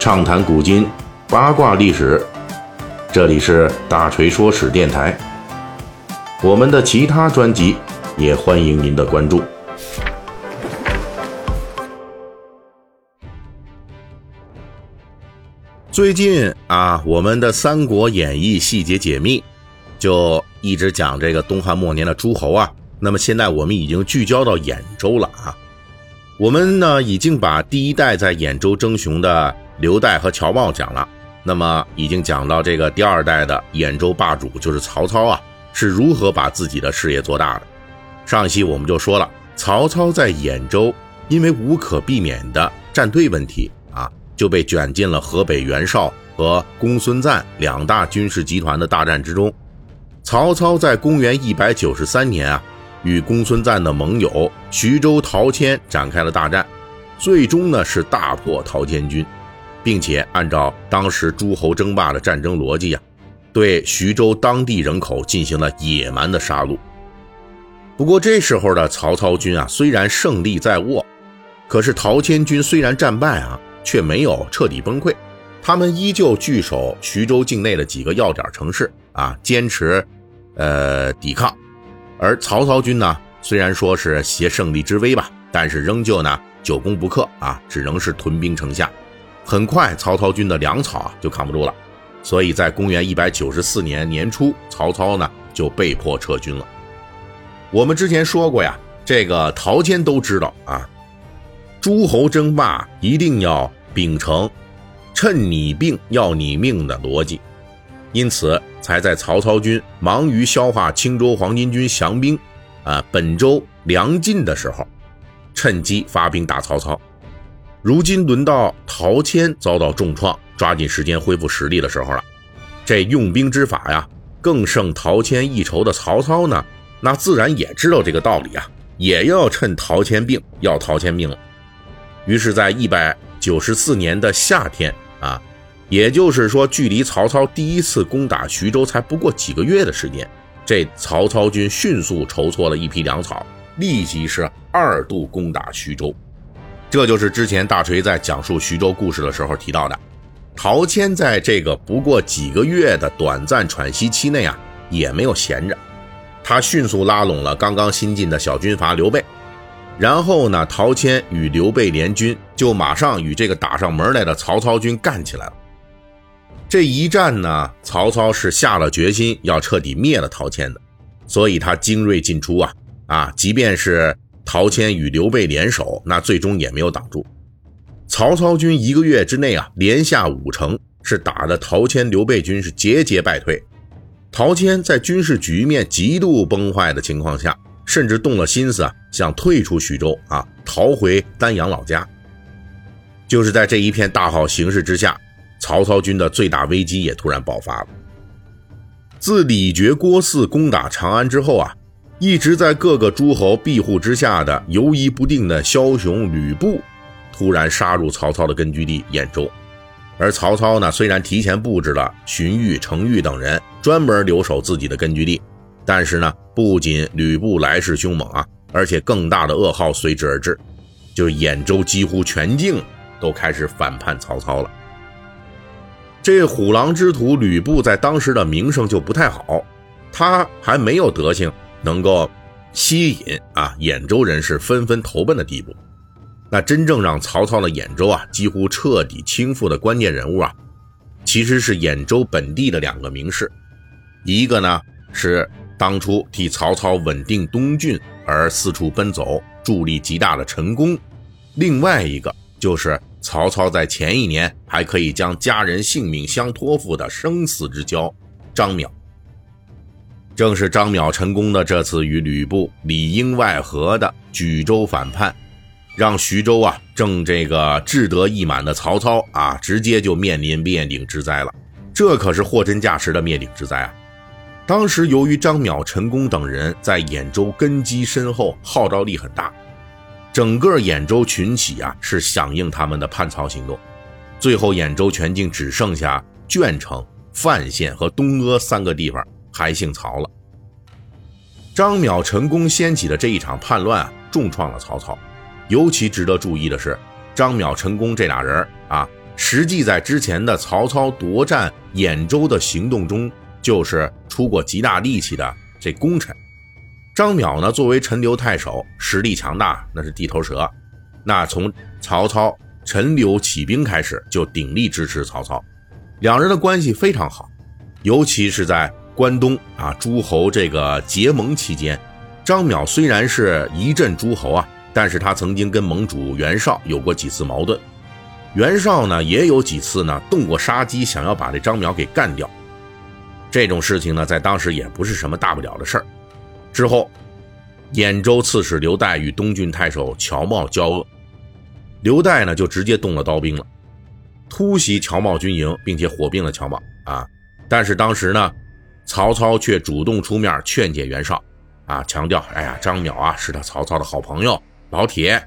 畅谈古今，八卦历史。这里是大锤说史电台。我们的其他专辑也欢迎您的关注。最近啊，我们的《三国演义》细节解密就一直讲这个东汉末年的诸侯啊。那么现在我们已经聚焦到兖州了啊。我们呢已经把第一代在兖州争雄的刘岱和乔瑁讲了，那么已经讲到这个第二代的兖州霸主就是曹操啊，是如何把自己的事业做大的。上一期我们就说了，曹操在兖州因为无可避免的站队问题啊，就被卷进了河北袁绍和公孙瓒两大军事集团的大战之中。曹操在公元一百九十三年啊。与公孙瓒的盟友徐州陶谦展开了大战，最终呢是大破陶谦军，并且按照当时诸侯争霸的战争逻辑啊，对徐州当地人口进行了野蛮的杀戮。不过这时候的曹操军啊，虽然胜利在握，可是陶谦军虽然战败啊，却没有彻底崩溃，他们依旧据守徐州境内的几个要点城市啊，坚持呃抵抗。而曹操军呢，虽然说是挟胜利之威吧，但是仍旧呢久攻不克啊，只能是屯兵城下。很快，曹操军的粮草啊就扛不住了，所以在公元一百九十四年年初，曹操呢就被迫撤军了。我们之前说过呀，这个陶谦都知道啊，诸侯争霸一定要秉承趁你病要你命的逻辑。因此，才在曹操军忙于消化青州黄巾军降兵，啊，本州粮尽的时候，趁机发兵打曹操。如今轮到陶谦遭到重创，抓紧时间恢复实力的时候了。这用兵之法呀，更胜陶谦一筹的曹操呢，那自然也知道这个道理啊，也要趁陶谦病要陶谦命了。于是，在一百九十四年的夏天啊。也就是说，距离曹操第一次攻打徐州才不过几个月的时间，这曹操军迅速筹措了一批粮草，立即是二度攻打徐州。这就是之前大锤在讲述徐州故事的时候提到的，陶谦在这个不过几个月的短暂喘息期内啊，也没有闲着，他迅速拉拢了刚刚新进的小军阀刘备，然后呢，陶谦与刘备联军就马上与这个打上门来的曹操军干起来了。这一战呢，曹操是下了决心要彻底灭了陶谦的，所以他精锐尽出啊啊！即便是陶谦与刘备联手，那最终也没有挡住曹操军。一个月之内啊，连下五城，是打的陶谦、刘备军是节节败退。陶谦在军事局面极度崩坏的情况下，甚至动了心思啊，想退出徐州啊，逃回丹阳老家。就是在这一片大好形势之下。曹操军的最大危机也突然爆发了。自李傕郭汜攻打长安之后啊，一直在各个诸侯庇护之下的游移不定的枭雄吕布，突然杀入曹操的根据地兖州。而曹操呢，虽然提前布置了荀彧、程昱等人专门留守自己的根据地，但是呢，不仅吕布来势凶猛啊，而且更大的噩耗随之而至，就兖州几乎全境都开始反叛曹操了。这虎狼之徒吕布在当时的名声就不太好，他还没有德行能够吸引啊兖州人士纷纷投奔的地步。那真正让曹操的兖州啊几乎彻底倾覆的关键人物啊，其实是兖州本地的两个名士，一个呢是当初替曹操稳定东郡而四处奔走、助力极大的陈宫，另外一个就是。曹操在前一年还可以将家人性命相托付的生死之交张邈，正是张邈成功的这次与吕布里应外合的举州反叛，让徐州啊正这个志得意满的曹操啊直接就面临灭顶之灾了。这可是货真价实的灭顶之灾啊！当时由于张邈、陈宫等人在兖州根基深厚，号召力很大。整个兖州群起啊，是响应他们的叛曹行动。最后，兖州全境只剩下鄄城、范县和东阿三个地方还姓曹了。张邈、陈宫掀起的这一场叛乱啊，重创了曹操。尤其值得注意的是，张邈、陈宫这俩人啊，实际在之前的曹操夺占兖州的行动中，就是出过极大力气的这功臣。张邈呢，作为陈留太守，实力强大，那是地头蛇。那从曹操陈留起兵开始，就鼎力支持曹操，两人的关系非常好。尤其是在关东啊诸侯这个结盟期间，张邈虽然是一镇诸侯啊，但是他曾经跟盟主袁绍有过几次矛盾。袁绍呢，也有几次呢动过杀机，想要把这张邈给干掉。这种事情呢，在当时也不是什么大不了的事儿。之后，兖州刺史刘岱与东郡太守乔瑁交恶，刘岱呢就直接动了刀兵了，突袭乔瑁军营，并且火并了乔瑁啊。但是当时呢，曹操却主动出面劝解袁绍，啊，强调，哎呀，张邈啊是他曹操的好朋友老铁，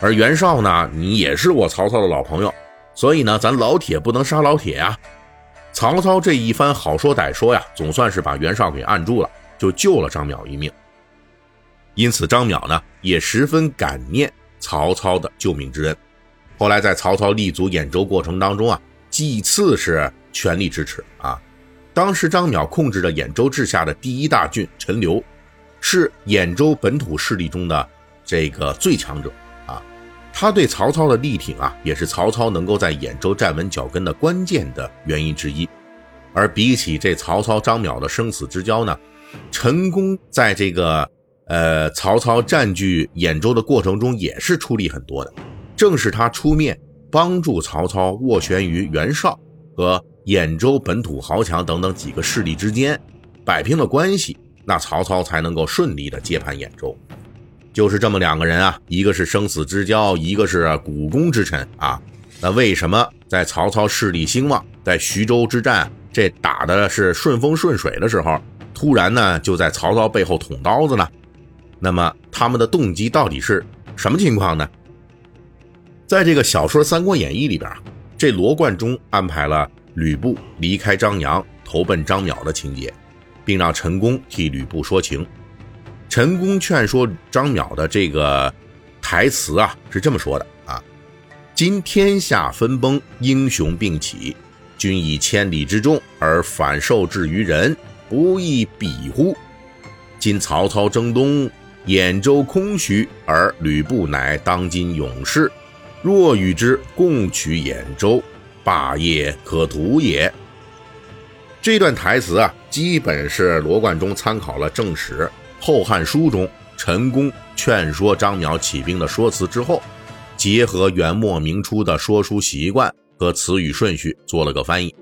而袁绍呢，你也是我曹操的老朋友，所以呢，咱老铁不能杀老铁啊。曹操这一番好说歹说呀，总算是把袁绍给按住了。就救了张邈一命，因此张邈呢也十分感念曹操的救命之恩。后来在曹操立足兖州过程当中啊，几次是全力支持啊。当时张邈控制着兖州治下的第一大郡陈留，是兖州本土势力中的这个最强者啊。他对曹操的力挺啊，也是曹操能够在兖州站稳脚跟的关键的原因之一。而比起这曹操张邈的生死之交呢？陈宫在这个呃曹操占据兖州的过程中也是出力很多的，正是他出面帮助曹操斡旋于袁绍和兖州本土豪强等等几个势力之间，摆平了关系，那曹操才能够顺利的接盘兖州。就是这么两个人啊，一个是生死之交，一个是股肱之臣啊。那为什么在曹操势力兴旺，在徐州之战这打的是顺风顺水的时候？突然呢，就在曹操背后捅刀子呢。那么他们的动机到底是什么情况呢？在这个小说《三国演义》里边，这罗贯中安排了吕布离开张扬，投奔张邈的情节，并让陈宫替吕布说情。陈宫劝说张邈的这个台词啊，是这么说的啊：“今天下分崩，英雄并起，君以千里之众而反受制于人。”不亦比乎？今曹操征东，兖州空虚，而吕布乃当今勇士。若与之共取兖州，霸业可图也。这段台词啊，基本是罗贯中参考了正史《后汉书》中陈宫劝说张邈起兵的说辞之后，结合元末明初的说书习惯和词语顺序做了个翻译。《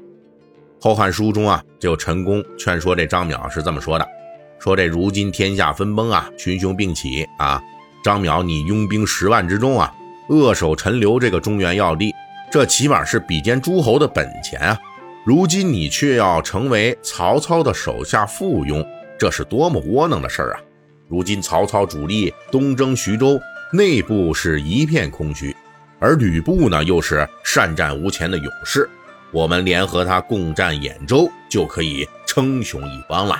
后汉书》中啊，就陈宫劝说这张邈是这么说的：说这如今天下分崩啊，群雄并起啊，张邈你拥兵十万之众啊，扼守陈留这个中原要地，这起码是比肩诸侯的本钱啊。如今你却要成为曹操的手下附庸，这是多么窝囊的事儿啊！如今曹操主力东征徐州，内部是一片空虚，而吕布呢，又是善战无前的勇士。我们联合他共战兖州，就可以称雄一方了。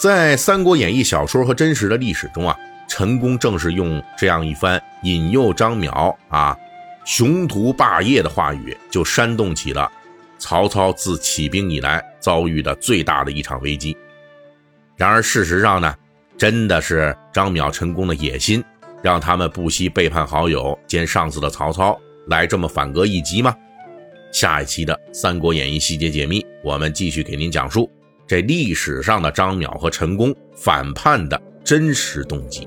在《三国演义》小说和真实的历史中啊，陈宫正是用这样一番引诱张邈啊雄图霸业的话语，就煽动起了曹操自起兵以来遭遇的最大的一场危机。然而事实上呢，真的是张邈、陈宫的野心，让他们不惜背叛好友兼上司的曹操，来这么反戈一击吗？下一期的《三国演义》细节解密，我们继续给您讲述这历史上的张邈和陈宫反叛的真实动机。